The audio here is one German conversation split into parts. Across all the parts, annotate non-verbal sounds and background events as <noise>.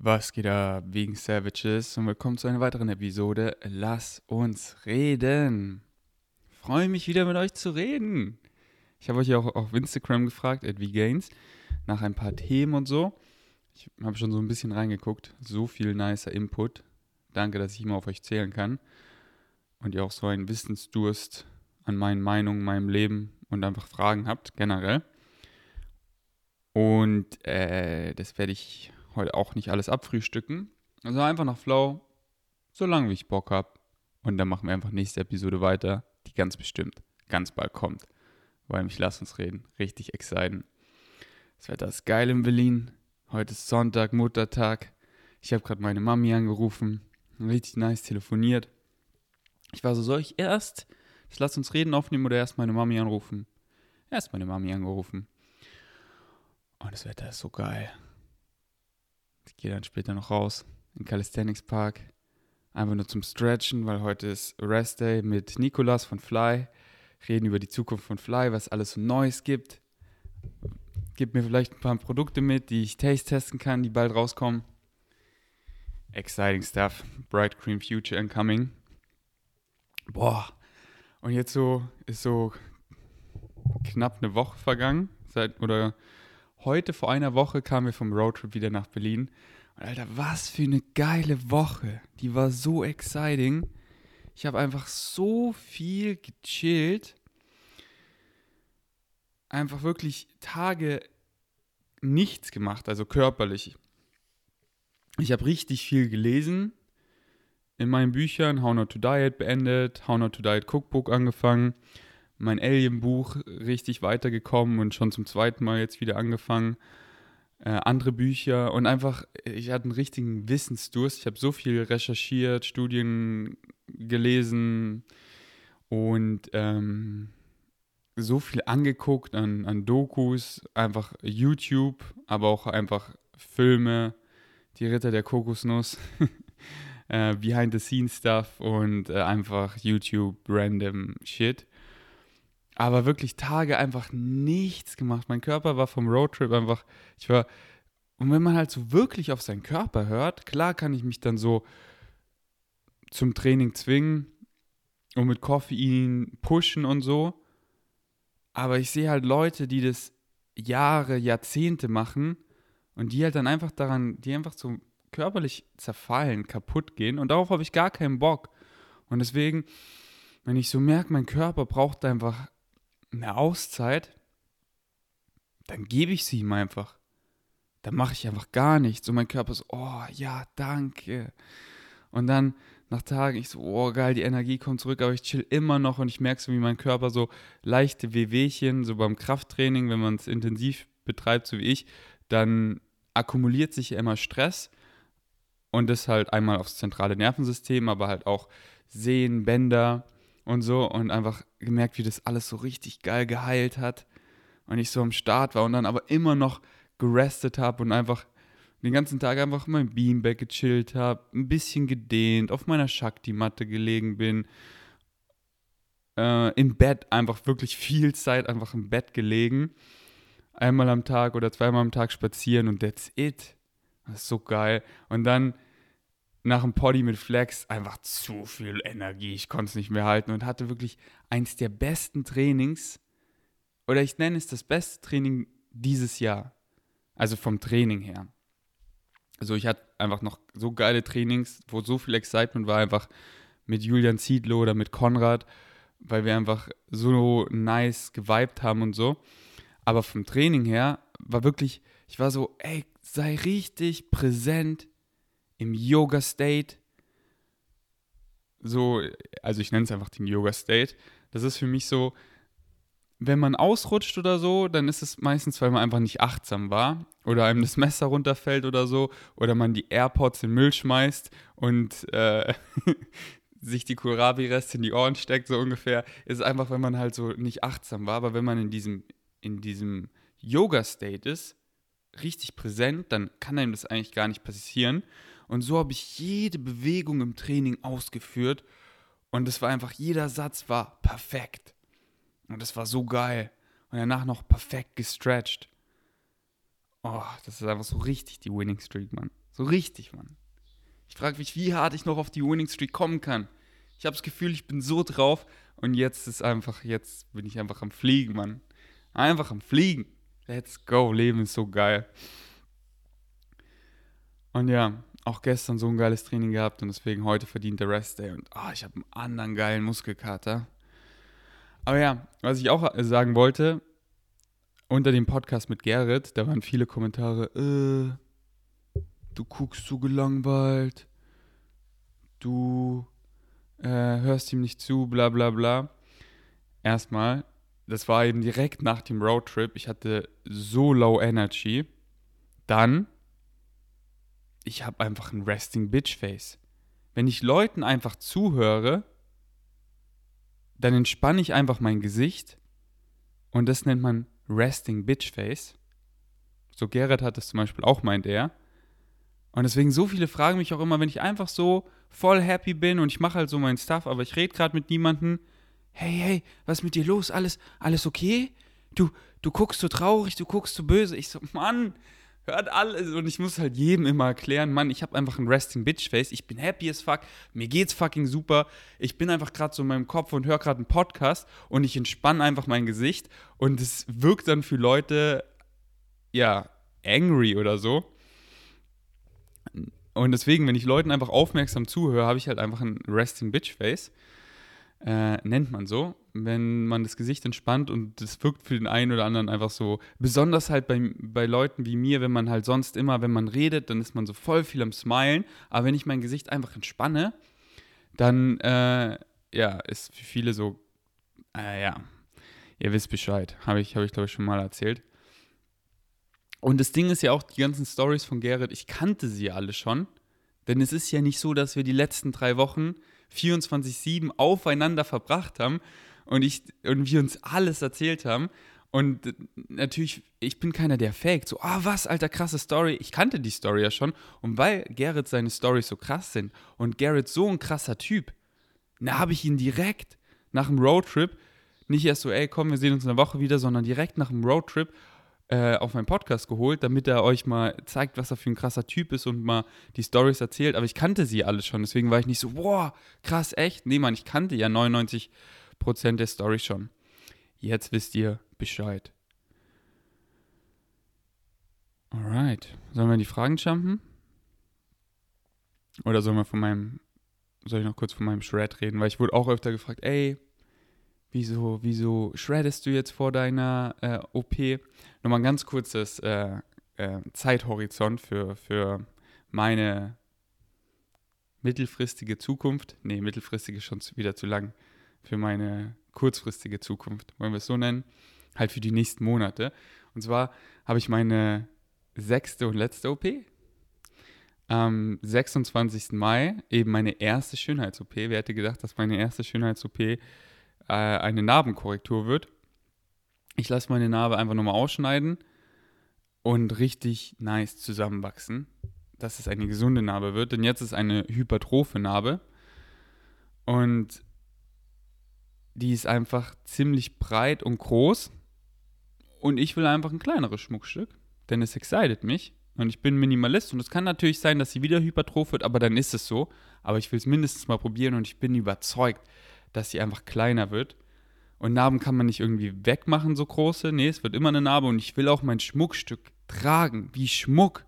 Was geht ab, wegen Savages und willkommen zu einer weiteren Episode Lass uns reden. Freue mich wieder mit euch zu reden. Ich habe euch ja auch auf Instagram gefragt, at vgains, nach ein paar Themen und so. Ich habe schon so ein bisschen reingeguckt. So viel nicer Input. Danke, dass ich immer auf euch zählen kann. Und ihr auch so einen Wissensdurst an meinen Meinungen, meinem Leben und einfach Fragen habt, generell. Und äh, das werde ich heute auch nicht alles abfrühstücken. Also einfach nach Flow, solange wie ich Bock habe. Und dann machen wir einfach nächste Episode weiter, die ganz bestimmt ganz bald kommt. Weil mich lass uns reden. Richtig exciting. Das Wetter ist geil in Berlin. Heute ist Sonntag, Muttertag. Ich habe gerade meine Mami angerufen. Richtig nice telefoniert. Ich war so, soll ich erst das Lass uns reden aufnehmen oder erst meine Mami anrufen? Erst meine Mami angerufen. Und das Wetter ist so geil. Ich gehe dann später noch raus in Calisthenics Park. Einfach nur zum Stretchen, weil heute ist Rest Day mit Nikolas von Fly. Reden über die Zukunft von Fly, was alles so Neues gibt. Gib mir vielleicht ein paar Produkte mit, die ich taste testen kann, die bald rauskommen. Exciting stuff. Bright Cream Future incoming. Boah. Und jetzt so ist so knapp eine Woche vergangen. Seit, oder heute vor einer Woche kamen wir vom Roadtrip wieder nach Berlin. Und Alter, was für eine geile Woche. Die war so exciting. Ich habe einfach so viel gechillt. Einfach wirklich Tage nichts gemacht, also körperlich. Ich habe richtig viel gelesen in meinen Büchern. How Not to Diet beendet, How Not to Diet Cookbook angefangen mein Alien-Buch richtig weitergekommen und schon zum zweiten Mal jetzt wieder angefangen. Äh, andere Bücher und einfach, ich hatte einen richtigen Wissensdurst. Ich habe so viel recherchiert, Studien gelesen und ähm, so viel angeguckt an, an Dokus, einfach YouTube, aber auch einfach Filme, die Ritter der Kokosnuss, <laughs> äh, Behind-the-Scenes-Stuff und äh, einfach YouTube random Shit aber wirklich Tage einfach nichts gemacht. Mein Körper war vom Roadtrip einfach, ich war, und wenn man halt so wirklich auf seinen Körper hört, klar kann ich mich dann so zum Training zwingen und mit Koffein pushen und so, aber ich sehe halt Leute, die das Jahre, Jahrzehnte machen und die halt dann einfach daran, die einfach so körperlich zerfallen, kaputt gehen und darauf habe ich gar keinen Bock. Und deswegen, wenn ich so merke, mein Körper braucht einfach eine Auszeit, dann gebe ich sie ihm einfach. Dann mache ich einfach gar nichts. Und mein Körper so, oh ja, danke. Und dann nach Tagen, ich so, oh geil, die Energie kommt zurück, aber ich chill immer noch und ich merke so, wie mein Körper so leichte Wehwehchen, so beim Krafttraining, wenn man es intensiv betreibt, so wie ich, dann akkumuliert sich immer Stress und das halt einmal aufs zentrale Nervensystem, aber halt auch Sehnen, Bänder und so und einfach gemerkt, wie das alles so richtig geil geheilt hat und ich so am Start war und dann aber immer noch gerestet habe und einfach den ganzen Tag einfach mein Beanbag gechillt habe, ein bisschen gedehnt, auf meiner Shakti-Matte gelegen bin, äh, im Bett einfach wirklich viel Zeit einfach im Bett gelegen, einmal am Tag oder zweimal am Tag spazieren und that's it. Das ist so geil. Und dann nach dem Poddy mit Flex einfach zu viel Energie. Ich konnte es nicht mehr halten und hatte wirklich eins der besten Trainings. Oder ich nenne es das beste Training dieses Jahr. Also vom Training her. Also ich hatte einfach noch so geile Trainings, wo so viel Excitement war, einfach mit Julian Ziedlow oder mit Konrad, weil wir einfach so nice geweibt haben und so. Aber vom Training her war wirklich, ich war so, ey, sei richtig präsent im Yoga State. So, also ich nenne es einfach den Yoga State. Das ist für mich so, wenn man ausrutscht oder so, dann ist es meistens, weil man einfach nicht achtsam war oder einem das Messer runterfällt oder so oder man die AirPods in den Müll schmeißt und äh, <laughs> sich die Kohlrabi-Reste in die Ohren steckt, so ungefähr. Ist einfach, wenn man halt so nicht achtsam war, aber wenn man in diesem, in diesem Yoga-State ist, richtig präsent, dann kann einem das eigentlich gar nicht passieren. Und so habe ich jede Bewegung im Training ausgeführt. Und es war einfach, jeder Satz war perfekt. Und das war so geil. Und danach noch perfekt gestretched. Oh, das ist einfach so richtig die Winning Streak, Mann. So richtig, Mann. Ich frage mich, wie hart ich noch auf die Winning Streak kommen kann. Ich habe das Gefühl, ich bin so drauf und jetzt ist einfach, jetzt bin ich einfach am Fliegen, Mann. Einfach am Fliegen. Let's go, Leben ist so geil. Und ja, auch gestern so ein geiles Training gehabt und deswegen heute verdient der Rest Day und oh, ich habe einen anderen geilen Muskelkater. Aber ja, was ich auch sagen wollte, unter dem Podcast mit Gerrit, da waren viele Kommentare, äh, du guckst so gelangweilt, du äh, hörst ihm nicht zu, bla bla bla. Erstmal, das war eben direkt nach dem Roadtrip, ich hatte so low energy. Dann ich habe einfach ein Resting Bitch Face. Wenn ich Leuten einfach zuhöre, dann entspanne ich einfach mein Gesicht und das nennt man Resting Bitch Face. So Gerrit hat das zum Beispiel auch, meint er. Und deswegen so viele fragen mich auch immer, wenn ich einfach so voll happy bin und ich mache halt so meinen Stuff, aber ich rede gerade mit niemandem. Hey, hey, was ist mit dir los? Alles, alles okay? Du, du guckst so traurig, du guckst so böse. Ich so, Mann, hört alles. Und ich muss halt jedem immer erklären, Mann, ich habe einfach ein Resting Bitch Face. Ich bin happy as fuck. Mir geht's fucking super. Ich bin einfach gerade so in meinem Kopf und höre gerade einen Podcast und ich entspanne einfach mein Gesicht. Und es wirkt dann für Leute, ja, angry oder so. Und deswegen, wenn ich Leuten einfach aufmerksam zuhöre, habe ich halt einfach ein Resting Bitch Face äh, nennt man so, wenn man das Gesicht entspannt und das wirkt für den einen oder anderen einfach so, besonders halt bei, bei Leuten wie mir, wenn man halt sonst immer, wenn man redet, dann ist man so voll viel am Smilen, aber wenn ich mein Gesicht einfach entspanne, dann, äh, ja, ist für viele so, äh, ja, ihr wisst Bescheid, habe ich, hab ich glaube ich schon mal erzählt. Und das Ding ist ja auch, die ganzen Stories von Gerrit, ich kannte sie alle schon, denn es ist ja nicht so, dass wir die letzten drei Wochen 24-7 aufeinander verbracht haben und, ich, und wir uns alles erzählt haben. Und natürlich, ich bin keiner, der fake. So, ah, oh, was, alter, krasse Story. Ich kannte die Story ja schon. Und weil Garrett seine Storys so krass sind und Garrett so ein krasser Typ, da habe ich ihn direkt nach dem Roadtrip, nicht erst so, ey, komm, wir sehen uns in einer Woche wieder, sondern direkt nach dem Roadtrip äh, auf meinen Podcast geholt, damit er euch mal zeigt, was er für ein krasser Typ ist und mal die Stories erzählt. Aber ich kannte sie alle schon, deswegen war ich nicht so, boah, krass, echt? Nee, Mann, ich kannte ja 99% der Stories schon. Jetzt wisst ihr Bescheid. Alright. Sollen wir in die Fragen jumpen? Oder sollen wir von meinem, soll ich noch kurz von meinem Shred reden? Weil ich wurde auch öfter gefragt, ey, wieso, wieso shreddest du jetzt vor deiner äh, OP? Nochmal ein ganz kurzes äh, äh, Zeithorizont für, für meine mittelfristige Zukunft. Nee, mittelfristige schon wieder zu lang. Für meine kurzfristige Zukunft, wollen wir es so nennen. Halt für die nächsten Monate. Und zwar habe ich meine sechste und letzte OP. Am 26. Mai eben meine erste Schönheits-OP. Wer hätte gedacht, dass meine erste Schönheits-OP äh, eine Narbenkorrektur wird. Ich lasse meine Narbe einfach nochmal ausschneiden und richtig nice zusammenwachsen, dass es eine gesunde Narbe wird. Denn jetzt ist eine hypertrophe Narbe und die ist einfach ziemlich breit und groß. Und ich will einfach ein kleineres Schmuckstück, denn es excited mich. Und ich bin Minimalist und es kann natürlich sein, dass sie wieder hypertroph wird, aber dann ist es so. Aber ich will es mindestens mal probieren und ich bin überzeugt, dass sie einfach kleiner wird. Und Narben kann man nicht irgendwie wegmachen, so große. Nee, es wird immer eine Narbe und ich will auch mein Schmuckstück tragen, wie Schmuck.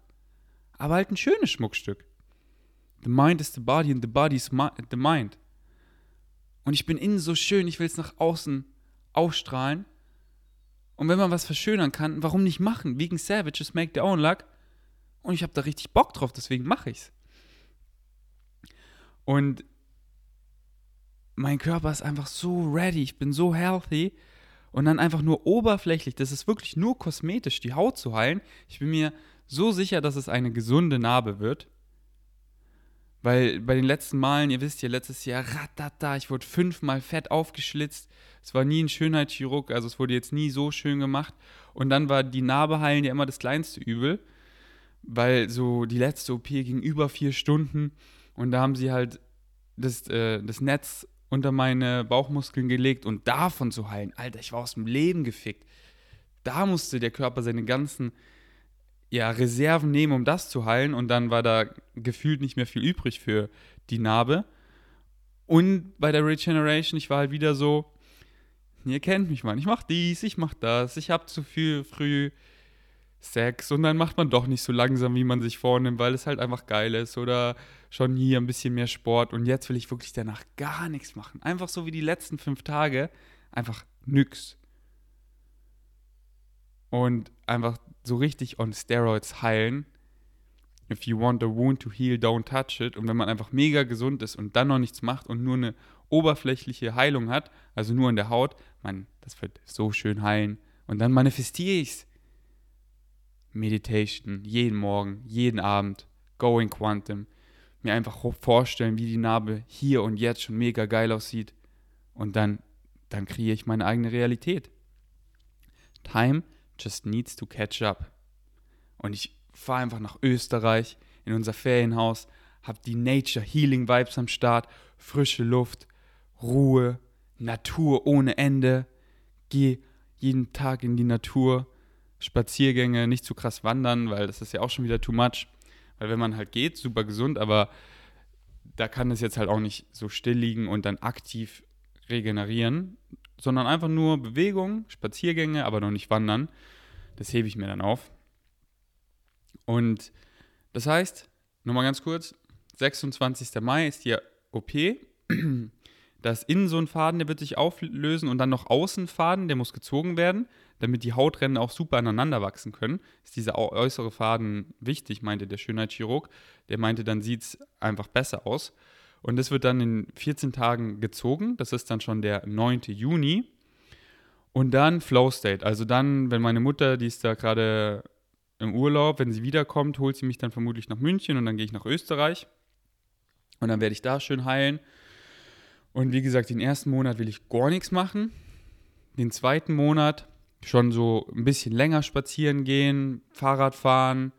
Aber halt ein schönes Schmuckstück. The mind is the body and the body is the mind. Und ich bin innen so schön, ich will es nach außen ausstrahlen. Und wenn man was verschönern kann, warum nicht machen? Wegen Savages make their own luck. Und ich habe da richtig Bock drauf, deswegen mache ich's. Und mein Körper ist einfach so ready, ich bin so healthy und dann einfach nur oberflächlich, das ist wirklich nur kosmetisch, die Haut zu heilen. Ich bin mir so sicher, dass es eine gesunde Narbe wird. Weil bei den letzten Malen, ihr wisst ja, letztes Jahr, ratata, ich wurde fünfmal fett aufgeschlitzt. Es war nie ein Schönheitschirurg, also es wurde jetzt nie so schön gemacht. Und dann war die Narbe heilen ja immer das kleinste Übel, weil so die letzte OP ging über vier Stunden und da haben sie halt das, äh, das Netz unter meine Bauchmuskeln gelegt und davon zu heilen. Alter, ich war aus dem Leben gefickt. Da musste der Körper seine ganzen ja, Reserven nehmen, um das zu heilen. Und dann war da gefühlt nicht mehr viel übrig für die Narbe. Und bei der Regeneration, ich war halt wieder so, ihr kennt mich, Mann, ich mach dies, ich mach das, ich hab zu viel früh Sex und dann macht man doch nicht so langsam, wie man sich vornimmt, weil es halt einfach geil ist oder schon hier ein bisschen mehr Sport und jetzt will ich wirklich danach gar nichts machen. Einfach so wie die letzten fünf Tage, einfach nix. Und einfach so richtig on Steroids heilen. If you want a wound to heal, don't touch it. Und wenn man einfach mega gesund ist und dann noch nichts macht und nur eine oberflächliche Heilung hat, also nur in der Haut, man, das wird so schön heilen. Und dann manifestiere ich's. Meditation, jeden Morgen, jeden Abend, Going Quantum. Mir einfach vorstellen, wie die Narbe hier und jetzt schon mega geil aussieht. Und dann, dann kreiere ich meine eigene Realität. Time just needs to catch up. Und ich fahre einfach nach Österreich in unser Ferienhaus, habe die Nature Healing Vibes am Start, frische Luft, Ruhe, Natur ohne Ende. Gehe jeden Tag in die Natur, Spaziergänge, nicht zu krass wandern, weil das ist ja auch schon wieder too much. Weil wenn man halt geht, super gesund, aber da kann es jetzt halt auch nicht so still liegen und dann aktiv regenerieren, sondern einfach nur Bewegung, Spaziergänge, aber noch nicht wandern. Das hebe ich mir dann auf. Und das heißt, nochmal ganz kurz, 26. Mai ist die OP. Da ist innen so ein Faden, der wird sich auflösen und dann noch Außenfaden, der muss gezogen werden, damit die Hautränder auch super aneinander wachsen können. Ist dieser äußere Faden wichtig, meinte der Schönheitschirurg. Der meinte, dann sieht es einfach besser aus. Und das wird dann in 14 Tagen gezogen. Das ist dann schon der 9. Juni. Und dann Flow State. Also dann, wenn meine Mutter, die ist da gerade im Urlaub, wenn sie wiederkommt, holt sie mich dann vermutlich nach München und dann gehe ich nach Österreich. Und dann werde ich da schön heilen. Und wie gesagt, den ersten Monat will ich gar nichts machen. Den zweiten Monat schon so ein bisschen länger spazieren gehen, Fahrrad fahren.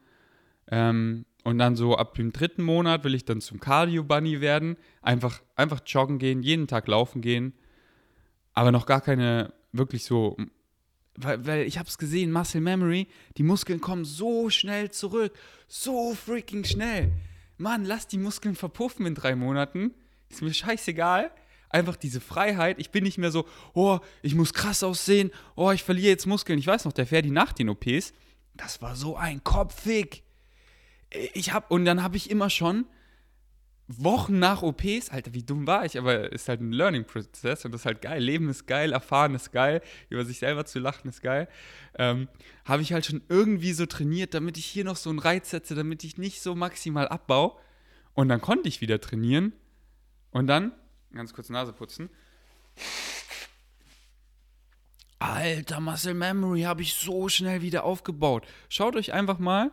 Ähm, und dann so ab dem dritten Monat will ich dann zum Cardio-Bunny werden. Einfach, einfach joggen gehen, jeden Tag laufen gehen. Aber noch gar keine wirklich so. Weil, weil ich habe es gesehen, Muscle Memory, die Muskeln kommen so schnell zurück. So freaking schnell. Mann, lass die Muskeln verpuffen in drei Monaten. Ist mir scheißegal. Einfach diese Freiheit. Ich bin nicht mehr so, oh, ich muss krass aussehen. Oh, ich verliere jetzt Muskeln. Ich weiß noch, der Ferdi nach den OPs, das war so ein Kopfweg ich habe und dann habe ich immer schon Wochen nach OPs, Alter, wie dumm war ich, aber ist halt ein Learning-Prozess und das ist halt geil. Leben ist geil, erfahren ist geil, über sich selber zu lachen ist geil. Ähm, habe ich halt schon irgendwie so trainiert, damit ich hier noch so einen Reiz setze, damit ich nicht so maximal abbaue. Und dann konnte ich wieder trainieren. Und dann, ganz kurz Nase putzen. Alter, Muscle Memory habe ich so schnell wieder aufgebaut. Schaut euch einfach mal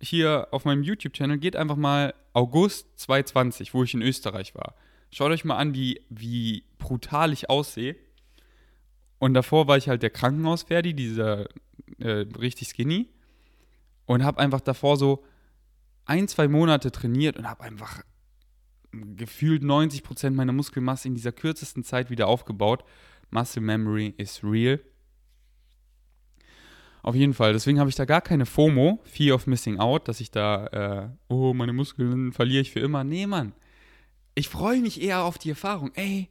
hier auf meinem YouTube-Channel, geht einfach mal August 2020, wo ich in Österreich war. Schaut euch mal an, wie, wie brutal ich aussehe. Und davor war ich halt der Krankenhausferdi, dieser äh, richtig skinny. Und habe einfach davor so ein, zwei Monate trainiert und habe einfach gefühlt 90% meiner Muskelmasse in dieser kürzesten Zeit wieder aufgebaut. Muscle Memory is real. Auf jeden Fall. Deswegen habe ich da gar keine FOMO, Fear of Missing Out, dass ich da, äh, oh, meine Muskeln verliere ich für immer. Nee, Mann. Ich freue mich eher auf die Erfahrung. Ey,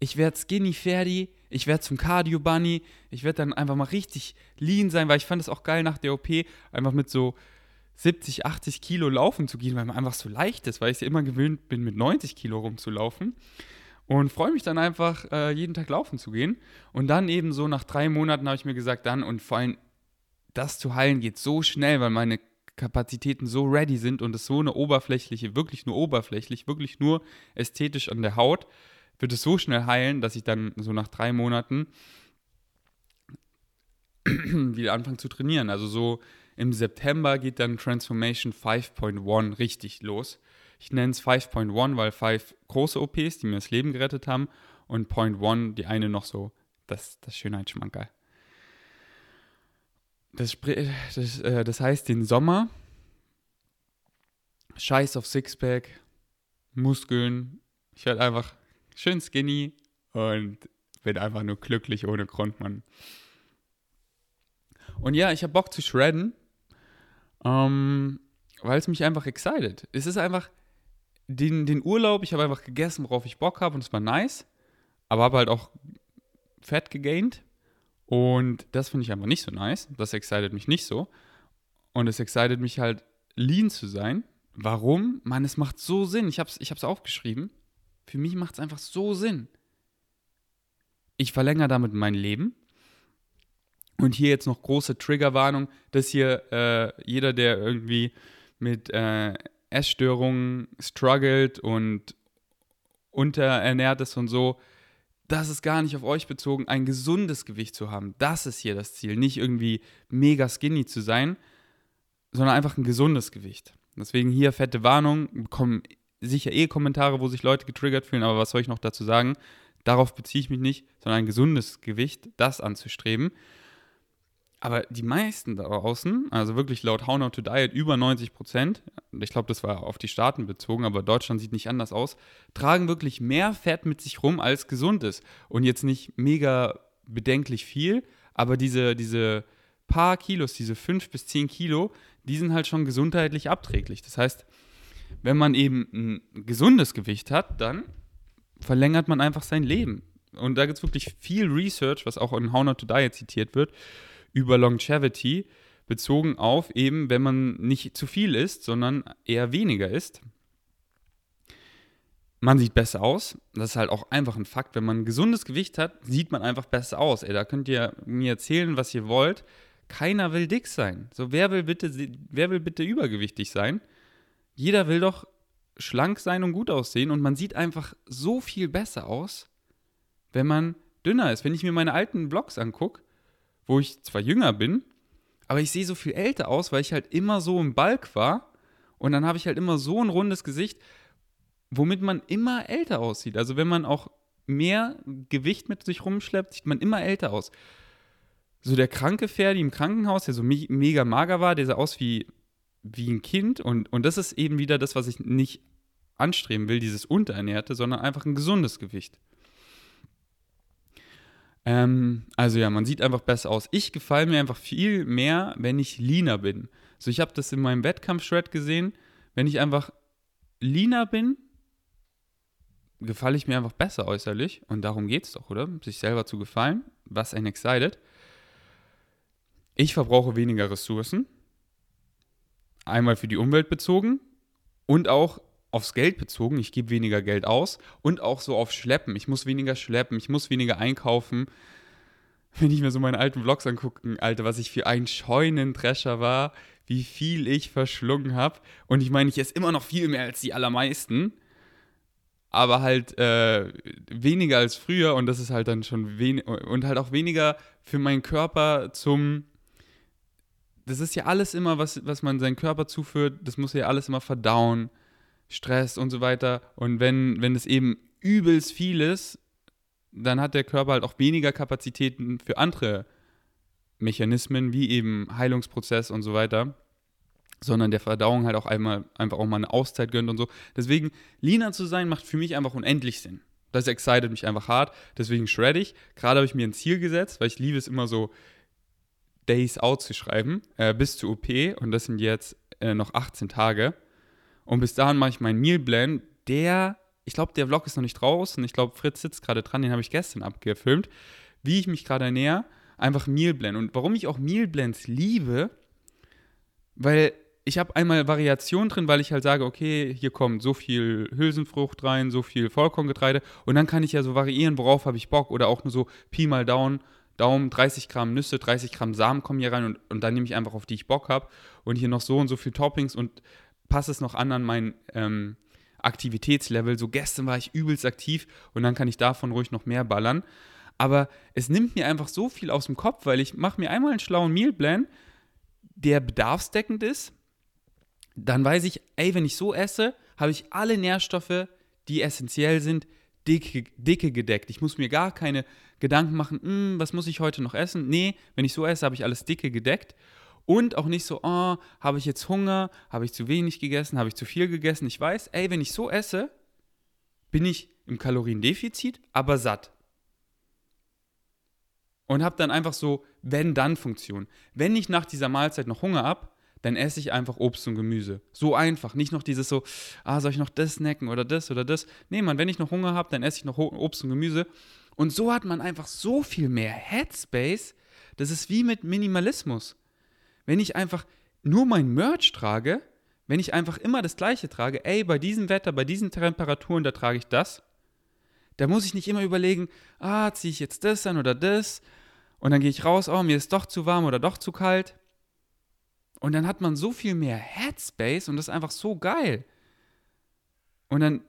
ich werde Skinny Ferdi, ich werde zum Cardio Bunny, ich werde dann einfach mal richtig lean sein, weil ich fand es auch geil nach der OP, einfach mit so 70, 80 Kilo laufen zu gehen, weil man einfach so leicht ist, weil ich ja immer gewöhnt bin, mit 90 Kilo rumzulaufen und freue mich dann einfach, äh, jeden Tag laufen zu gehen. Und dann eben so nach drei Monaten habe ich mir gesagt, dann und vor allem das zu heilen geht so schnell, weil meine Kapazitäten so ready sind und es so eine oberflächliche, wirklich nur oberflächlich, wirklich nur ästhetisch an der Haut, wird es so schnell heilen, dass ich dann so nach drei Monaten <clears throat> wieder anfange zu trainieren. Also so im September geht dann Transformation 5.1 richtig los. Ich nenne es 5.1, weil 5 große OPs, die mir das Leben gerettet haben, und Point 1, die eine noch so, das, das Schönheitsschmankerl. Das, das, äh, das heißt, den Sommer, scheiß auf Sixpack, Muskeln, ich werde einfach schön skinny und bin einfach nur glücklich ohne Grund, Mann. Und ja, ich habe Bock zu shredden Ähm, weil es mich einfach excited. Es ist einfach den, den Urlaub, ich habe einfach gegessen, worauf ich Bock habe und es war nice, aber habe halt auch Fett gegaint und das finde ich einfach nicht so nice. Das excited mich nicht so. Und es excited mich halt, lean zu sein. Warum? Mann, es macht so Sinn. Ich habe es ich aufgeschrieben. Für mich macht es einfach so Sinn. Ich verlängere damit mein Leben. Und hier jetzt noch große Triggerwarnung, dass hier äh, jeder, der irgendwie mit äh, Essstörungen struggelt und unterernährt ist und so, das ist gar nicht auf euch bezogen, ein gesundes Gewicht zu haben. Das ist hier das Ziel. Nicht irgendwie mega skinny zu sein, sondern einfach ein gesundes Gewicht. Deswegen hier fette Warnung, bekommen sicher eh Kommentare, wo sich Leute getriggert fühlen, aber was soll ich noch dazu sagen? Darauf beziehe ich mich nicht, sondern ein gesundes Gewicht, das anzustreben. Aber die meisten da draußen, also wirklich laut How Not to Diet über 90 Prozent, ich glaube, das war auf die Staaten bezogen, aber Deutschland sieht nicht anders aus, tragen wirklich mehr Fett mit sich rum, als gesund ist. Und jetzt nicht mega bedenklich viel, aber diese, diese paar Kilos, diese fünf bis zehn Kilo, die sind halt schon gesundheitlich abträglich. Das heißt, wenn man eben ein gesundes Gewicht hat, dann verlängert man einfach sein Leben. Und da gibt es wirklich viel Research, was auch in How Not to Diet zitiert wird, über Longevity, bezogen auf eben, wenn man nicht zu viel isst, sondern eher weniger isst. Man sieht besser aus. Das ist halt auch einfach ein Fakt. Wenn man ein gesundes Gewicht hat, sieht man einfach besser aus. Ey, da könnt ihr mir erzählen, was ihr wollt. Keiner will dick sein. So, wer will bitte, wer will bitte übergewichtig sein? Jeder will doch schlank sein und gut aussehen und man sieht einfach so viel besser aus, wenn man dünner ist. Wenn ich mir meine alten Vlogs angucke, wo ich zwar jünger bin, aber ich sehe so viel älter aus, weil ich halt immer so im Balk war und dann habe ich halt immer so ein rundes Gesicht, womit man immer älter aussieht. Also wenn man auch mehr Gewicht mit sich rumschleppt, sieht man immer älter aus. So der kranke Ferdi im Krankenhaus, der so me mega mager war, der sah aus wie, wie ein Kind und, und das ist eben wieder das, was ich nicht anstreben will, dieses Unterernährte, sondern einfach ein gesundes Gewicht. Ähm, also ja, man sieht einfach besser aus. Ich gefalle mir einfach viel mehr, wenn ich leaner bin. So, ich habe das in meinem Wettkampf-Shred gesehen. Wenn ich einfach leaner bin, gefalle ich mir einfach besser äußerlich. Und darum geht es doch, oder? Sich selber zu gefallen. Was ein excited. Ich verbrauche weniger Ressourcen. Einmal für die Umwelt bezogen und auch aufs Geld bezogen, ich gebe weniger Geld aus und auch so auf Schleppen. Ich muss weniger schleppen, ich muss weniger einkaufen. Wenn ich mir so meine alten Vlogs angucke, Alter, was ich für ein Scheunendrescher war, wie viel ich verschlungen habe. Und ich meine, ich esse immer noch viel mehr als die allermeisten, aber halt äh, weniger als früher und das ist halt dann schon wenig und halt auch weniger für meinen Körper zum das ist ja alles immer, was, was man seinen Körper zuführt, das muss ja alles immer verdauen Stress und so weiter. Und wenn, wenn es eben übelst viel ist, dann hat der Körper halt auch weniger Kapazitäten für andere Mechanismen, wie eben Heilungsprozess und so weiter, sondern der Verdauung halt auch einmal einfach auch mal eine Auszeit gönnt und so. Deswegen, leaner zu sein, macht für mich einfach unendlich Sinn. Das excited mich einfach hart, deswegen shred ich. Gerade habe ich mir ein Ziel gesetzt, weil ich liebe es immer so, Days out zu schreiben, äh, bis zur OP und das sind jetzt äh, noch 18 Tage. Und bis dahin mache ich meinen Mealplan. Der, ich glaube, der Vlog ist noch nicht draußen. Ich glaube, Fritz sitzt gerade dran, den habe ich gestern abgefilmt. Wie ich mich gerade ernähre, einfach Mealplan. Und warum ich auch Mealplans liebe, weil ich habe einmal Variation drin, weil ich halt sage, okay, hier kommt so viel Hülsenfrucht rein, so viel Vollkorngetreide und dann kann ich ja so variieren, worauf habe ich Bock oder auch nur so Pi mal Daumen, Daumen, 30 Gramm Nüsse, 30 Gramm Samen kommen hier rein und, und dann nehme ich einfach auf die ich Bock habe und hier noch so und so viel Toppings und passe es noch an an mein ähm, Aktivitätslevel. So gestern war ich übelst aktiv und dann kann ich davon ruhig noch mehr ballern. Aber es nimmt mir einfach so viel aus dem Kopf, weil ich mache mir einmal einen schlauen Mealplan, der bedarfsdeckend ist. Dann weiß ich, ey, wenn ich so esse, habe ich alle Nährstoffe, die essentiell sind, dicke, dicke gedeckt. Ich muss mir gar keine Gedanken machen, hm, was muss ich heute noch essen? Nee, wenn ich so esse, habe ich alles dicke gedeckt. Und auch nicht so, oh, habe ich jetzt Hunger, habe ich zu wenig gegessen, habe ich zu viel gegessen. Ich weiß, ey, wenn ich so esse, bin ich im Kaloriendefizit, aber satt. Und habe dann einfach so Wenn-Dann-Funktion. Wenn ich nach dieser Mahlzeit noch Hunger habe, dann esse ich einfach Obst und Gemüse. So einfach. Nicht noch dieses so, ah, soll ich noch das snacken oder das oder das. Nee, man, wenn ich noch Hunger habe, dann esse ich noch Obst und Gemüse. Und so hat man einfach so viel mehr Headspace. Das ist wie mit Minimalismus. Wenn ich einfach nur mein Merch trage, wenn ich einfach immer das Gleiche trage, ey, bei diesem Wetter, bei diesen Temperaturen, da trage ich das, da muss ich nicht immer überlegen, ah, ziehe ich jetzt das an oder das. Und dann gehe ich raus, oh, mir ist doch zu warm oder doch zu kalt. Und dann hat man so viel mehr Headspace und das ist einfach so geil. Und dann,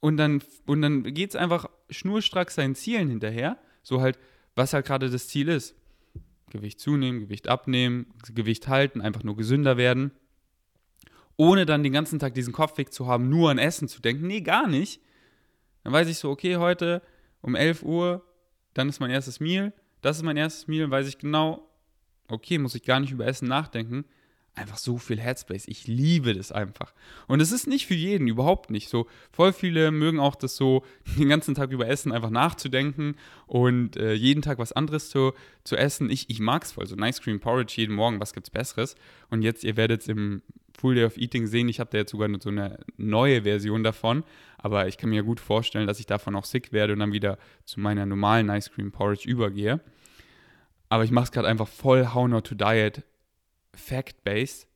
und dann, und dann geht es einfach schnurstracks seinen Zielen hinterher. So halt, was halt gerade das Ziel ist. Gewicht zunehmen, Gewicht abnehmen, Gewicht halten, einfach nur gesünder werden. Ohne dann den ganzen Tag diesen Kopfweg zu haben, nur an Essen zu denken. Nee, gar nicht. Dann weiß ich so, okay, heute um 11 Uhr, dann ist mein erstes Meal. Das ist mein erstes Meal, weiß ich genau, okay, muss ich gar nicht über Essen nachdenken einfach so viel Headspace. Ich liebe das einfach. Und es ist nicht für jeden, überhaupt nicht. So, voll viele mögen auch das so, den ganzen Tag über Essen einfach nachzudenken und äh, jeden Tag was anderes zu, zu essen. Ich, ich mag es voll. So Nice Cream Porridge jeden Morgen, was gibt's Besseres? Und jetzt, ihr werdet es im Full Day of Eating sehen, ich habe da jetzt sogar so eine neue Version davon. Aber ich kann mir gut vorstellen, dass ich davon auch sick werde und dann wieder zu meiner normalen Nice Cream Porridge übergehe. Aber ich mache es gerade einfach voll How Not to Diet fact-based.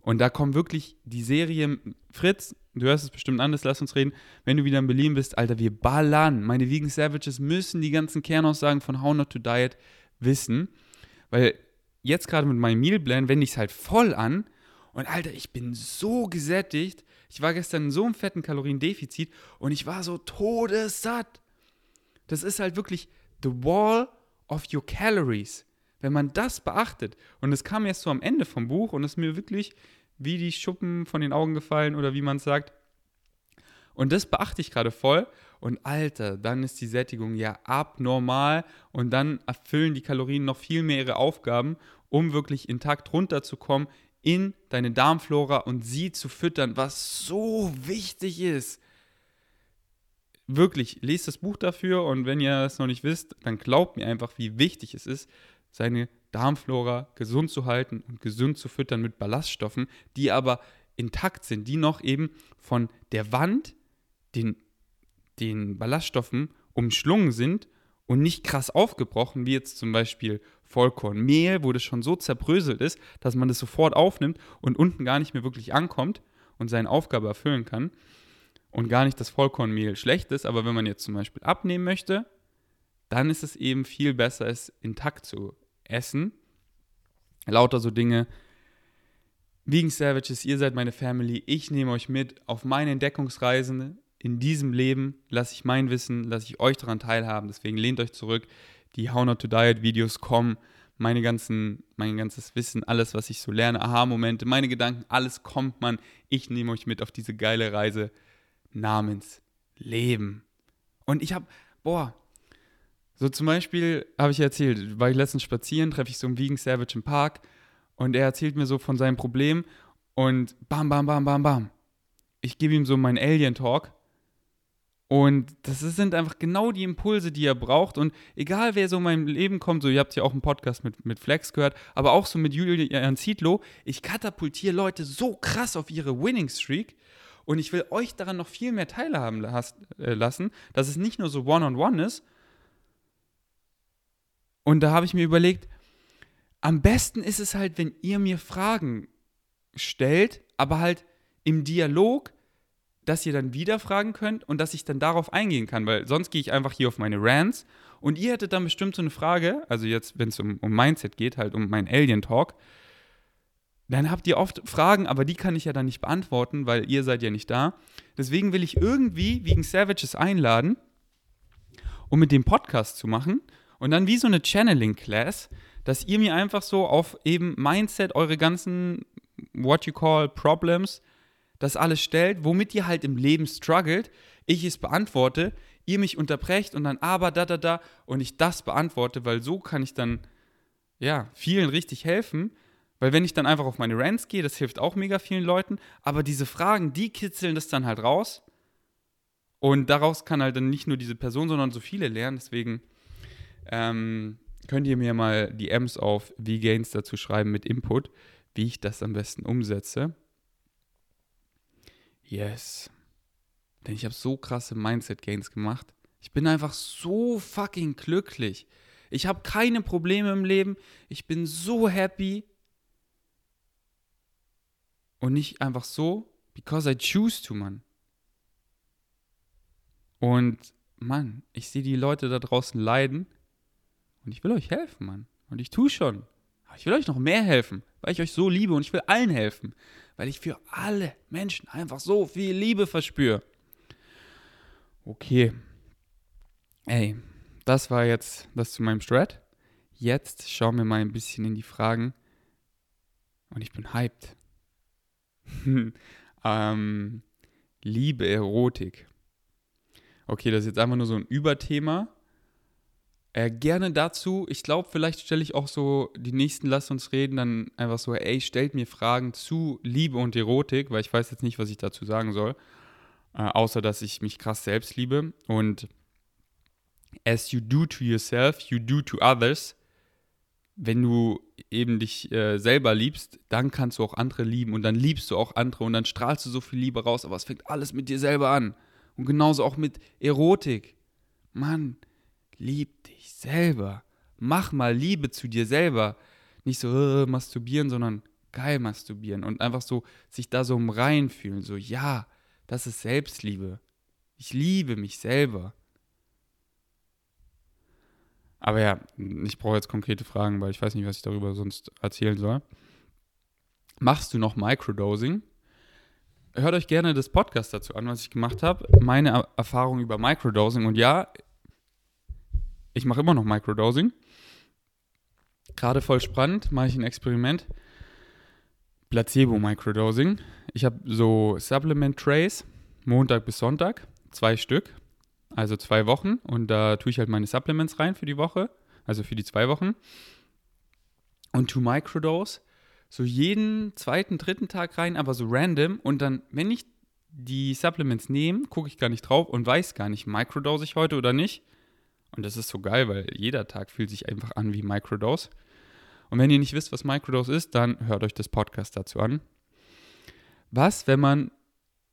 Und da kommt wirklich die Serie, Fritz, du hörst es bestimmt anders, lass uns reden, wenn du wieder in Berlin bist, Alter, wir ballern. Meine Vegan Savages müssen die ganzen Kernaussagen von How Not to Diet wissen. Weil jetzt gerade mit meinem Meal Plan wende ich es halt voll an. Und Alter, ich bin so gesättigt. Ich war gestern in so einem fetten Kaloriendefizit und ich war so todessatt. Das ist halt wirklich the wall of your calories. Wenn man das beachtet, und es kam erst so am Ende vom Buch und ist mir wirklich wie die Schuppen von den Augen gefallen oder wie man es sagt. Und das beachte ich gerade voll. Und Alter, dann ist die Sättigung ja abnormal und dann erfüllen die Kalorien noch viel mehr ihre Aufgaben, um wirklich intakt runterzukommen in deine Darmflora und sie zu füttern, was so wichtig ist. Wirklich, lest das Buch dafür und wenn ihr es noch nicht wisst, dann glaubt mir einfach, wie wichtig es ist, seine Darmflora gesund zu halten und gesund zu füttern mit Ballaststoffen, die aber intakt sind, die noch eben von der Wand, den, den Ballaststoffen umschlungen sind und nicht krass aufgebrochen, wie jetzt zum Beispiel Vollkornmehl, wo das schon so zerbröselt ist, dass man das sofort aufnimmt und unten gar nicht mehr wirklich ankommt und seine Aufgabe erfüllen kann. Und gar nicht das Vollkornmehl schlecht ist, aber wenn man jetzt zum Beispiel abnehmen möchte, dann ist es eben viel besser, es intakt zu essen. Lauter so Dinge. Vegan Savages, ihr seid meine Family. Ich nehme euch mit auf meine Entdeckungsreisen. In diesem Leben lasse ich mein Wissen, lasse ich euch daran teilhaben. Deswegen lehnt euch zurück. Die How Not to Diet Videos kommen. Meine ganzen, mein ganzes Wissen, alles, was ich so lerne, Aha-Momente, meine Gedanken, alles kommt man. Ich nehme euch mit auf diese geile Reise namens Leben. Und ich habe, boah, so zum Beispiel habe ich erzählt, war ich letztens spazieren, treffe ich so einen Vegan Savage im Park und er erzählt mir so von seinem Problem und bam, bam, bam, bam, bam. Ich gebe ihm so meinen Alien-Talk und das sind einfach genau die Impulse, die er braucht. Und egal wer so in mein Leben kommt, so ihr habt ja auch einen Podcast mit, mit Flex gehört, aber auch so mit Julian Zietlow, ich katapultiere Leute so krass auf ihre Winning Streak. Und ich will euch daran noch viel mehr teilhaben äh, lassen, dass es nicht nur so One-on-One -on -one ist, und da habe ich mir überlegt, am besten ist es halt, wenn ihr mir Fragen stellt, aber halt im Dialog, dass ihr dann wieder fragen könnt und dass ich dann darauf eingehen kann, weil sonst gehe ich einfach hier auf meine Rants und ihr hättet dann bestimmt so eine Frage, also jetzt, wenn es um, um Mindset geht, halt um meinen Alien-Talk, dann habt ihr oft Fragen, aber die kann ich ja dann nicht beantworten, weil ihr seid ja nicht da. Deswegen will ich irgendwie wegen Savages einladen, um mit dem Podcast zu machen und dann wie so eine Channeling-Class, dass ihr mir einfach so auf eben Mindset, eure ganzen, what you call Problems, das alles stellt, womit ihr halt im Leben struggelt, ich es beantworte, ihr mich unterbrecht und dann aber da, da, da und ich das beantworte, weil so kann ich dann, ja, vielen richtig helfen. Weil wenn ich dann einfach auf meine Rants gehe, das hilft auch mega vielen Leuten, aber diese Fragen, die kitzeln das dann halt raus. Und daraus kann halt dann nicht nur diese Person, sondern so viele lernen. Deswegen ähm, könnt ihr mir mal die M's auf V-Gains dazu schreiben mit Input, wie ich das am besten umsetze. Yes. Denn ich habe so krasse Mindset-Gains gemacht. Ich bin einfach so fucking glücklich. Ich habe keine Probleme im Leben. Ich bin so happy. Und nicht einfach so, because I choose to, Mann. Und, Mann, ich sehe die Leute da draußen leiden. Und ich will euch helfen, Mann. Und ich tue schon. Aber ich will euch noch mehr helfen, weil ich euch so liebe und ich will allen helfen. Weil ich für alle Menschen einfach so viel Liebe verspüre. Okay. Ey, das war jetzt das zu meinem Strat. Jetzt schauen wir mal ein bisschen in die Fragen. Und ich bin hyped. <laughs> ähm, Liebe, Erotik. Okay, das ist jetzt einfach nur so ein Überthema. Äh, gerne dazu. Ich glaube, vielleicht stelle ich auch so die nächsten Lass uns reden dann einfach so, ey, stellt mir Fragen zu Liebe und Erotik, weil ich weiß jetzt nicht, was ich dazu sagen soll. Äh, außer, dass ich mich krass selbst liebe. Und as you do to yourself, you do to others. Wenn du eben dich äh, selber liebst, dann kannst du auch andere lieben und dann liebst du auch andere und dann strahlst du so viel Liebe raus, aber es fängt alles mit dir selber an. Und genauso auch mit Erotik. Mann, lieb dich selber. Mach mal Liebe zu dir selber. Nicht so äh, masturbieren, sondern geil masturbieren und einfach so sich da so im Rein fühlen. So, ja, das ist Selbstliebe. Ich liebe mich selber. Aber ja, ich brauche jetzt konkrete Fragen, weil ich weiß nicht, was ich darüber sonst erzählen soll. Machst du noch Microdosing? Hört euch gerne das Podcast dazu an, was ich gemacht habe. Meine Erfahrung über Microdosing. Und ja, ich mache immer noch Microdosing. Gerade voll spannend, mache ich ein Experiment. Placebo-Microdosing. Ich habe so Supplement-Trays, Montag bis Sonntag, zwei Stück, also zwei Wochen. Und da tue ich halt meine Supplements rein für die Woche, also für die zwei Wochen. Und to Microdose, so jeden zweiten, dritten Tag rein, aber so random. Und dann, wenn ich die Supplements nehme, gucke ich gar nicht drauf und weiß gar nicht, microdose ich heute oder nicht. Und das ist so geil, weil jeder Tag fühlt sich einfach an wie Microdose. Und wenn ihr nicht wisst, was Microdose ist, dann hört euch das Podcast dazu an. Was, wenn man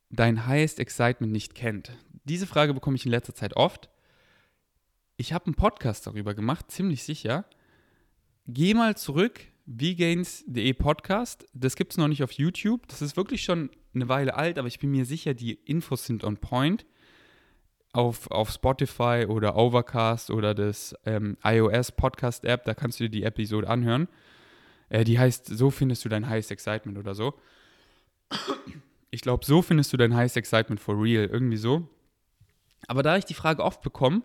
dein Highest Excitement nicht kennt? Diese Frage bekomme ich in letzter Zeit oft. Ich habe einen Podcast darüber gemacht, ziemlich sicher. Geh mal zurück, vgains.de Podcast. Das gibt es noch nicht auf YouTube. Das ist wirklich schon eine Weile alt, aber ich bin mir sicher, die Infos sind on point. Auf, auf Spotify oder Overcast oder das ähm, iOS Podcast App, da kannst du dir die Episode anhören. Äh, die heißt So findest du dein Highest Excitement oder so. Ich glaube, so findest du dein Highest Excitement for real, irgendwie so. Aber da ich die Frage oft bekomme,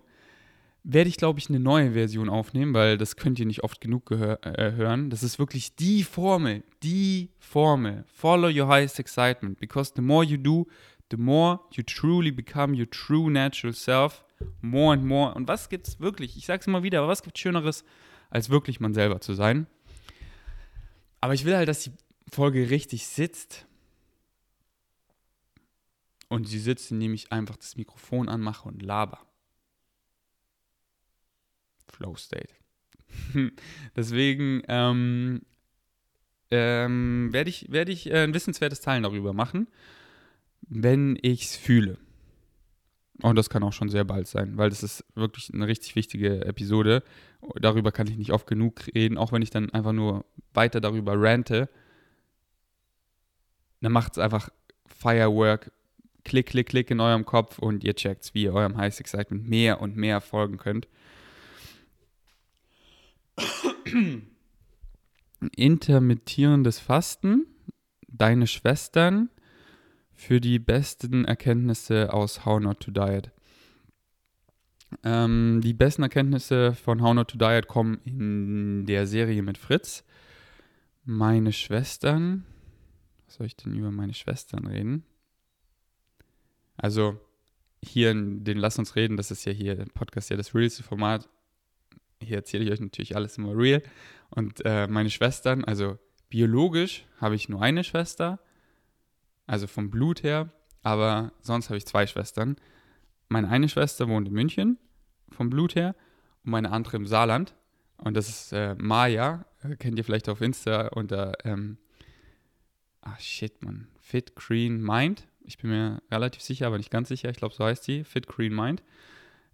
werde ich, glaube ich, eine neue Version aufnehmen, weil das könnt ihr nicht oft genug äh, hören. Das ist wirklich die Formel, die Formel. Follow your highest excitement, because the more you do, the more you truly become your true natural self. More and more. Und was gibt es wirklich? Ich sage es immer wieder, aber was gibt es Schöneres, als wirklich man selber zu sein? Aber ich will halt, dass die Folge richtig sitzt und sie sitzt, indem ich einfach das Mikrofon anmache und laber. Flow State. <laughs> Deswegen ähm, ähm, werde ich, werd ich äh, ein wissenswertes Teilen darüber machen, wenn ich es fühle. Und das kann auch schon sehr bald sein, weil das ist wirklich eine richtig wichtige Episode. Darüber kann ich nicht oft genug reden, auch wenn ich dann einfach nur weiter darüber rante. Dann macht es einfach Firework klick, klick, klick in eurem Kopf und ihr checkt, wie ihr eurem Highest Excitement mehr und mehr folgen könnt. <coughs> Intermittierendes Fasten, deine Schwestern für die besten Erkenntnisse aus How Not to Diet. Ähm, die besten Erkenntnisse von How Not to Diet kommen in der Serie mit Fritz. Meine Schwestern, was soll ich denn über meine Schwestern reden? Also hier in den Lass uns reden, das ist ja hier im Podcast ja das realste Format. Hier erzähle ich euch natürlich alles immer real. Und äh, meine Schwestern, also biologisch habe ich nur eine Schwester, also vom Blut her, aber sonst habe ich zwei Schwestern. Meine eine Schwester wohnt in München, vom Blut her, und meine andere im Saarland. Und das ist äh, Maya, äh, kennt ihr vielleicht auf Insta unter ähm, ah shit, man, Fit Green Mind. Ich bin mir relativ sicher, aber nicht ganz sicher. Ich glaube, so heißt die, Fit Green Mind.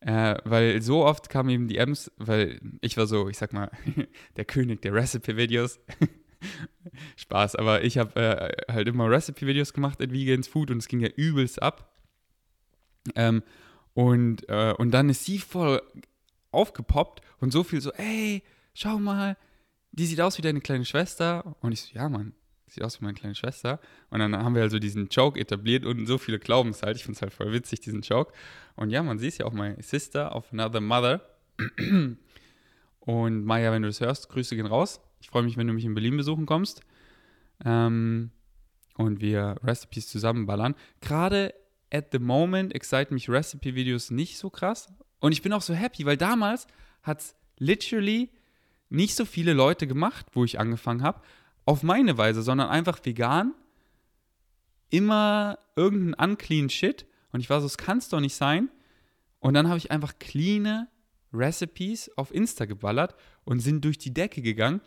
Äh, weil so oft kamen eben die M's, weil ich war so, ich sag mal, <laughs> der König der Recipe-Videos. <laughs> <laughs> Spaß, aber ich habe äh, halt immer Recipe-Videos gemacht at Vegans Food und es ging ja übelst ab. Ähm, und, äh, und dann ist sie voll aufgepoppt und so viel so, ey, schau mal, die sieht aus wie deine kleine Schwester. Und ich so, ja, Mann, sieht aus wie meine kleine Schwester. Und dann haben wir also diesen Joke etabliert und so viele glauben es halt. Ich finde es halt voll witzig, diesen Joke. Und ja, man sieht ja auch meine Sister of Another Mother. <clears throat> Und Maya, wenn du das hörst, Grüße gehen raus. Ich freue mich, wenn du mich in Berlin besuchen kommst. Ähm, und wir Recipes zusammenballern. Gerade at the moment excite mich Recipe-Videos nicht so krass. Und ich bin auch so happy, weil damals hat es literally nicht so viele Leute gemacht, wo ich angefangen habe, auf meine Weise, sondern einfach vegan. Immer irgendein unclean Shit. Und ich war so, es kann es doch nicht sein. Und dann habe ich einfach cleane Recipes auf Insta geballert und sind durch die Decke gegangen.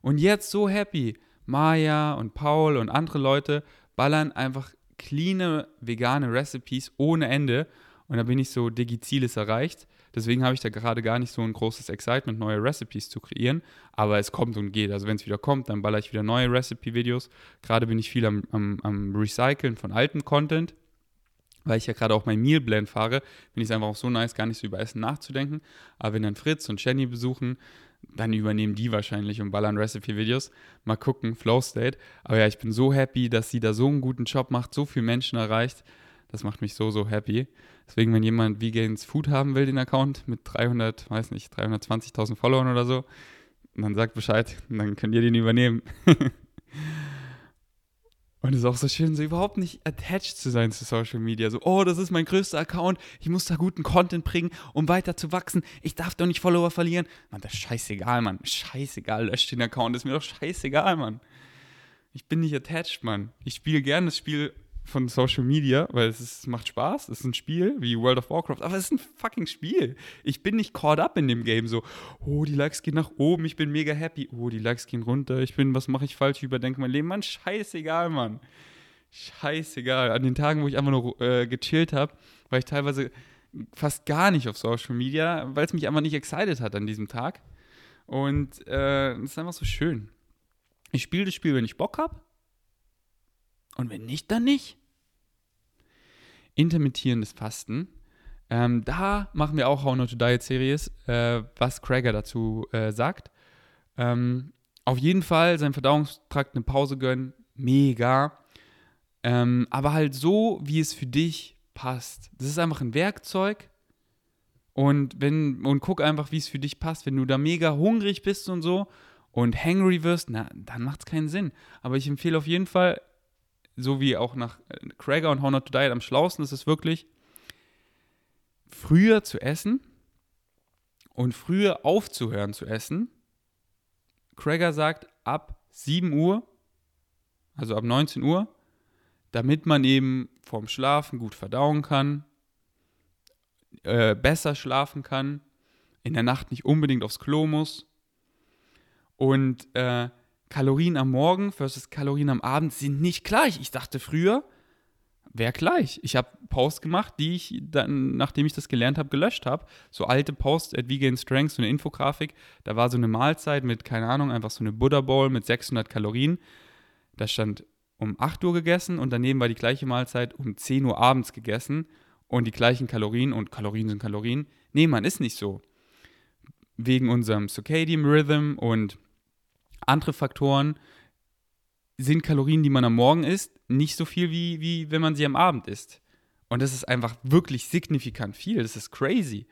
Und jetzt so happy. Maya und Paul und andere Leute ballern einfach cleane vegane Recipes ohne Ende. Und da bin ich so, Digi Ziel ist erreicht. Deswegen habe ich da gerade gar nicht so ein großes Excitement, neue Recipes zu kreieren. Aber es kommt und geht. Also wenn es wieder kommt, dann baller ich wieder neue Recipe-Videos. Gerade bin ich viel am, am, am Recyceln von altem Content. Weil ich ja gerade auch mein Meal Blend fahre, finde ich es einfach auch so nice, gar nicht so über Essen nachzudenken. Aber wenn dann Fritz und Jenny besuchen, dann übernehmen die wahrscheinlich und ballern Recipe-Videos. Mal gucken, Flow State. Aber ja, ich bin so happy, dass sie da so einen guten Job macht, so viele Menschen erreicht. Das macht mich so, so happy. Deswegen, wenn jemand Vegans Food haben will, den Account mit 300, weiß nicht, 320.000 Followern oder so, dann sagt Bescheid, dann könnt ihr den übernehmen. <laughs> Und es ist auch so schön, so überhaupt nicht attached zu sein zu Social Media. So, oh, das ist mein größter Account, ich muss da guten Content bringen, um weiter zu wachsen. Ich darf doch nicht Follower verlieren. Mann, das ist scheißegal, Mann. Scheißegal, löscht den Account, ist mir doch scheißegal, Mann. Ich bin nicht attached, Mann. Ich spiele gerne das Spiel von Social Media, weil es, ist, macht Spaß. Es ist ein Spiel wie World of Warcraft, aber es ist ein fucking Spiel. Ich bin nicht caught up in dem Game so, oh, die Likes gehen nach oben, ich bin mega happy. Oh, die Likes gehen runter, ich bin, was mache ich falsch, ich überdenke mein Leben. Mann, scheißegal, Mann. Scheißegal. An den Tagen, wo ich einfach nur äh, gechillt habe, war ich teilweise fast gar nicht auf Social Media, weil es mich einfach nicht excited hat an diesem Tag. Und äh, es ist einfach so schön. Ich spiele das Spiel, wenn ich Bock habe. Und wenn nicht, dann nicht. Intermittierendes Fasten. Ähm, da machen wir auch How Not to Diet Series, äh, was Crager dazu äh, sagt. Ähm, auf jeden Fall seinen Verdauungstrakt eine Pause gönnen, mega. Ähm, aber halt so, wie es für dich passt. Das ist einfach ein Werkzeug. Und wenn, und guck einfach, wie es für dich passt. Wenn du da mega hungrig bist und so und hangry wirst, na, dann macht es keinen Sinn. Aber ich empfehle auf jeden Fall, so wie auch nach Krager und How Not to Diet am schlausten ist es wirklich, früher zu essen und früher aufzuhören zu essen. Krager sagt ab 7 Uhr, also ab 19 Uhr, damit man eben vorm Schlafen gut verdauen kann, äh, besser schlafen kann, in der Nacht nicht unbedingt aufs Klo muss und äh, Kalorien am Morgen versus Kalorien am Abend sind nicht gleich. Ich dachte früher, wäre gleich. Ich habe Posts gemacht, die ich dann, nachdem ich das gelernt habe, gelöscht habe. So alte Posts at Vegan Strength, so eine Infografik. Da war so eine Mahlzeit mit, keine Ahnung, einfach so eine Buddha Bowl mit 600 Kalorien. Da stand um 8 Uhr gegessen und daneben war die gleiche Mahlzeit um 10 Uhr abends gegessen und die gleichen Kalorien und Kalorien sind Kalorien. Nee, man ist nicht so. Wegen unserem Circadian Rhythm und andere Faktoren sind Kalorien, die man am Morgen isst, nicht so viel, wie, wie wenn man sie am Abend isst. Und das ist einfach wirklich signifikant viel. Das ist crazy.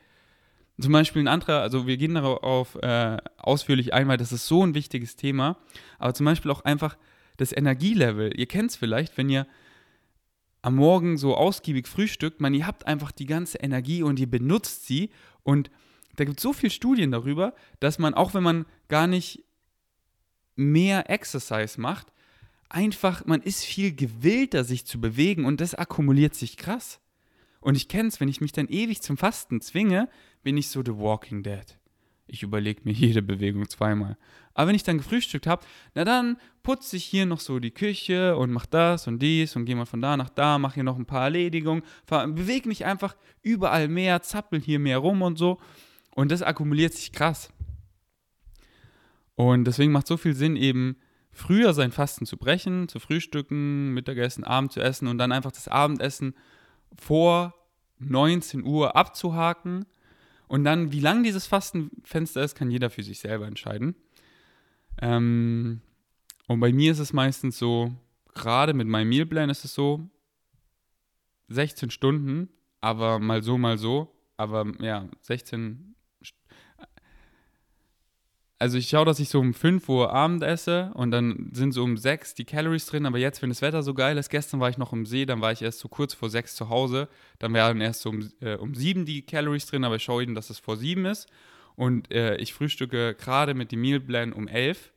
Zum Beispiel ein anderer, also wir gehen darauf äh, ausführlich ein, weil das ist so ein wichtiges Thema. Aber zum Beispiel auch einfach das Energielevel. Ihr kennt es vielleicht, wenn ihr am Morgen so ausgiebig frühstückt, man, ihr habt einfach die ganze Energie und ihr benutzt sie. Und da gibt es so viele Studien darüber, dass man, auch wenn man gar nicht mehr Exercise macht, einfach, man ist viel gewillter, sich zu bewegen und das akkumuliert sich krass. Und ich kenne es, wenn ich mich dann ewig zum Fasten zwinge, bin ich so The Walking Dead. Ich überlege mir jede Bewegung zweimal. Aber wenn ich dann gefrühstückt habe, na dann putze ich hier noch so die Küche und mach das und dies und gehe mal von da nach da, mache hier noch ein paar Erledigungen, bewege mich einfach überall mehr, zappel hier mehr rum und so. Und das akkumuliert sich krass. Und deswegen macht so viel Sinn, eben früher sein Fasten zu brechen, zu frühstücken, Mittagessen, Abend zu essen und dann einfach das Abendessen vor 19 Uhr abzuhaken. Und dann, wie lang dieses Fastenfenster ist, kann jeder für sich selber entscheiden. Ähm, und bei mir ist es meistens so, gerade mit meinem Mealplan ist es so, 16 Stunden, aber mal so, mal so. Aber ja, 16 also ich schaue, dass ich so um 5 Uhr Abend esse und dann sind so um 6 die Calories drin, aber jetzt, wenn das Wetter so geil ist, gestern war ich noch im See, dann war ich erst so kurz vor 6 zu Hause, dann wären erst so um, äh, um 7 die Calories drin, aber ich schaue eben, dass es vor 7 ist und äh, ich frühstücke gerade mit dem Mealplan um 11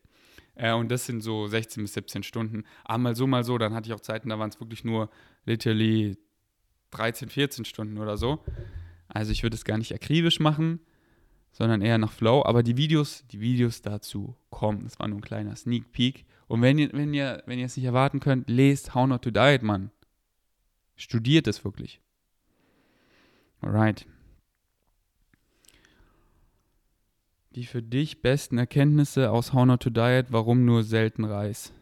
äh, und das sind so 16 bis 17 Stunden, aber mal so, mal so, dann hatte ich auch Zeiten, da waren es wirklich nur literally 13, 14 Stunden oder so. Also ich würde es gar nicht akribisch machen, sondern eher nach Flow. Aber die Videos, die Videos dazu kommen. Das war nur ein kleiner Sneak Peek. Und wenn ihr, wenn ihr, wenn ihr es nicht erwarten könnt, lest How Not to Diet, Mann. Studiert es wirklich. Alright. Die für dich besten Erkenntnisse aus How Not to Diet, warum nur selten Reis?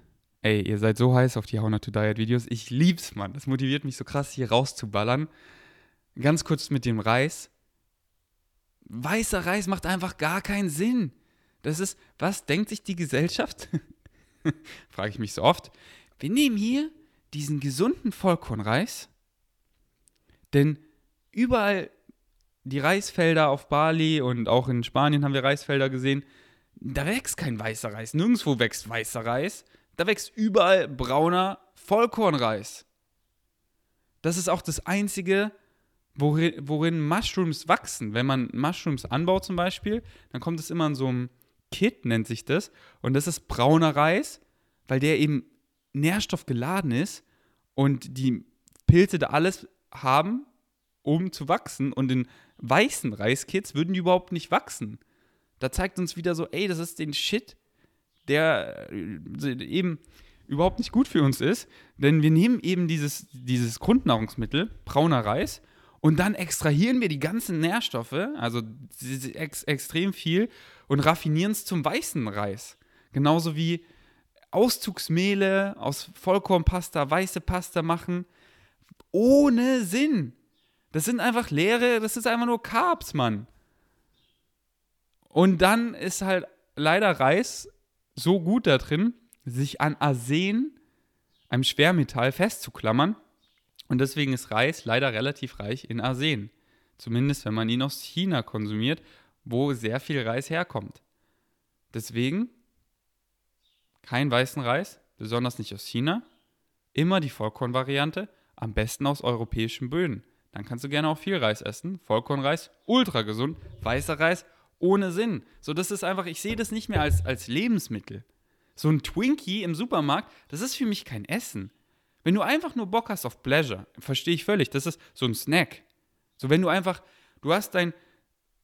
Ey, ihr seid so heiß auf die How Not to Diet Videos. Ich lieb's, Mann. Das motiviert mich so krass, hier rauszuballern. Ganz kurz mit dem Reis weißer Reis macht einfach gar keinen Sinn. Das ist, was denkt sich die Gesellschaft? <laughs> Frage ich mich so oft. Wir nehmen hier diesen gesunden Vollkornreis, denn überall die Reisfelder auf Bali und auch in Spanien haben wir Reisfelder gesehen, da wächst kein weißer Reis. Nirgendwo wächst weißer Reis. Da wächst überall brauner Vollkornreis. Das ist auch das einzige worin, worin Mushrooms wachsen. Wenn man Mushrooms anbaut zum Beispiel, dann kommt es immer in so einem Kit, nennt sich das. Und das ist brauner Reis, weil der eben nährstoffgeladen ist und die Pilze da alles haben, um zu wachsen. Und in weißen Reiskits würden die überhaupt nicht wachsen. Da zeigt uns wieder so, ey, das ist den Shit, der äh, eben überhaupt nicht gut für uns ist. Denn wir nehmen eben dieses, dieses Grundnahrungsmittel, brauner Reis, und dann extrahieren wir die ganzen Nährstoffe, also ex extrem viel, und raffinieren es zum weißen Reis. Genauso wie Auszugsmehle aus Vollkornpasta, weiße Pasta machen. Ohne Sinn. Das sind einfach leere, das ist einfach nur Carbs, Mann. Und dann ist halt leider Reis so gut da drin, sich an Arsen, einem Schwermetall, festzuklammern und deswegen ist Reis leider relativ reich in Arsen. Zumindest wenn man ihn aus China konsumiert, wo sehr viel Reis herkommt. Deswegen kein weißen Reis, besonders nicht aus China. Immer die Vollkornvariante, am besten aus europäischen Böden. Dann kannst du gerne auch viel Reis essen. Vollkornreis, ultra gesund. Weißer Reis, ohne Sinn. So, das ist einfach, ich sehe das nicht mehr als, als Lebensmittel. So ein Twinkie im Supermarkt, das ist für mich kein Essen. Wenn du einfach nur Bock hast auf Pleasure, verstehe ich völlig, das ist so ein Snack. So, wenn du einfach, du hast dein,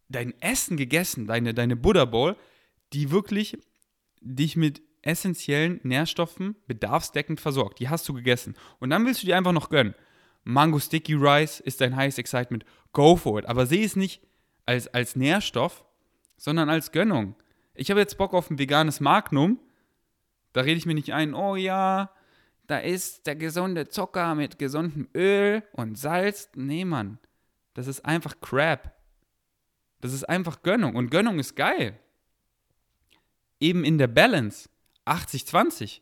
dein Essen gegessen, deine, deine Buddha Bowl, die wirklich dich mit essentiellen Nährstoffen bedarfsdeckend versorgt. Die hast du gegessen. Und dann willst du dir einfach noch gönnen. Mango Sticky Rice ist dein highest excitement. Go for it. Aber sehe es nicht als, als Nährstoff, sondern als Gönnung. Ich habe jetzt Bock auf ein veganes Magnum. Da rede ich mir nicht ein, oh ja, da ist der gesunde Zucker mit gesundem Öl und Salz. Nee, Mann. Das ist einfach Crap. Das ist einfach Gönnung. Und Gönnung ist geil. Eben in der Balance. 80-20.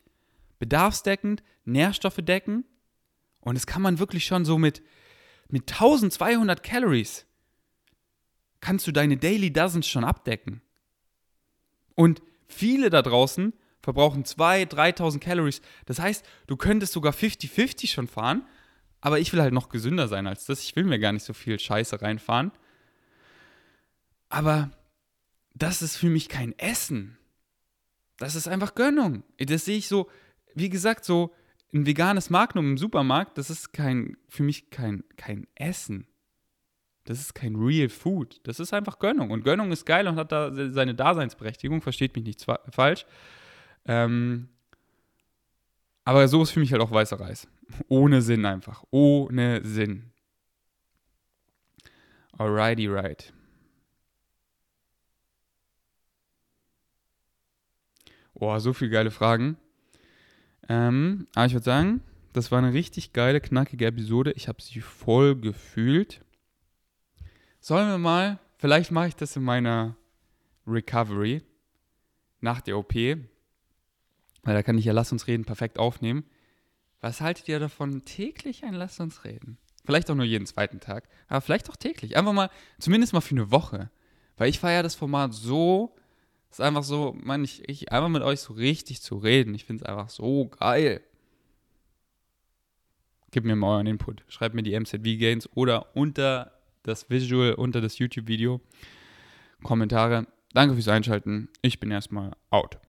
Bedarfsdeckend, Nährstoffe decken. Und das kann man wirklich schon so mit, mit 1200 Calories kannst du deine Daily Dozens schon abdecken. Und viele da draußen verbrauchen 2.000, 3.000 Calories. Das heißt, du könntest sogar 50-50 schon fahren, aber ich will halt noch gesünder sein als das. Ich will mir gar nicht so viel Scheiße reinfahren. Aber das ist für mich kein Essen. Das ist einfach Gönnung. Das sehe ich so, wie gesagt, so ein veganes Magnum im Supermarkt, das ist kein, für mich kein, kein Essen. Das ist kein Real Food. Das ist einfach Gönnung. Und Gönnung ist geil und hat da seine Daseinsberechtigung. Versteht mich nicht falsch. Ähm, aber so ist für mich halt auch weißer Reis. Ohne Sinn einfach. Ohne Sinn. Alrighty, right. Oh, so viele geile Fragen. Ähm, aber ich würde sagen, das war eine richtig geile, knackige Episode. Ich habe sie voll gefühlt. Sollen wir mal, vielleicht mache ich das in meiner Recovery nach der OP, weil da kann ich ja Lass uns reden perfekt aufnehmen. Was haltet ihr davon, täglich ein Lass uns reden? Vielleicht auch nur jeden zweiten Tag, aber vielleicht auch täglich. Einfach mal, zumindest mal für eine Woche. Weil ich feiere das Format so, es ist einfach so, man, ich, ich einfach mit euch so richtig zu reden. Ich finde es einfach so geil. Gebt mir mal euren Input. Schreibt mir die MZV-Gains oder unter das Visual, unter das YouTube-Video Kommentare. Danke fürs Einschalten. Ich bin erstmal out.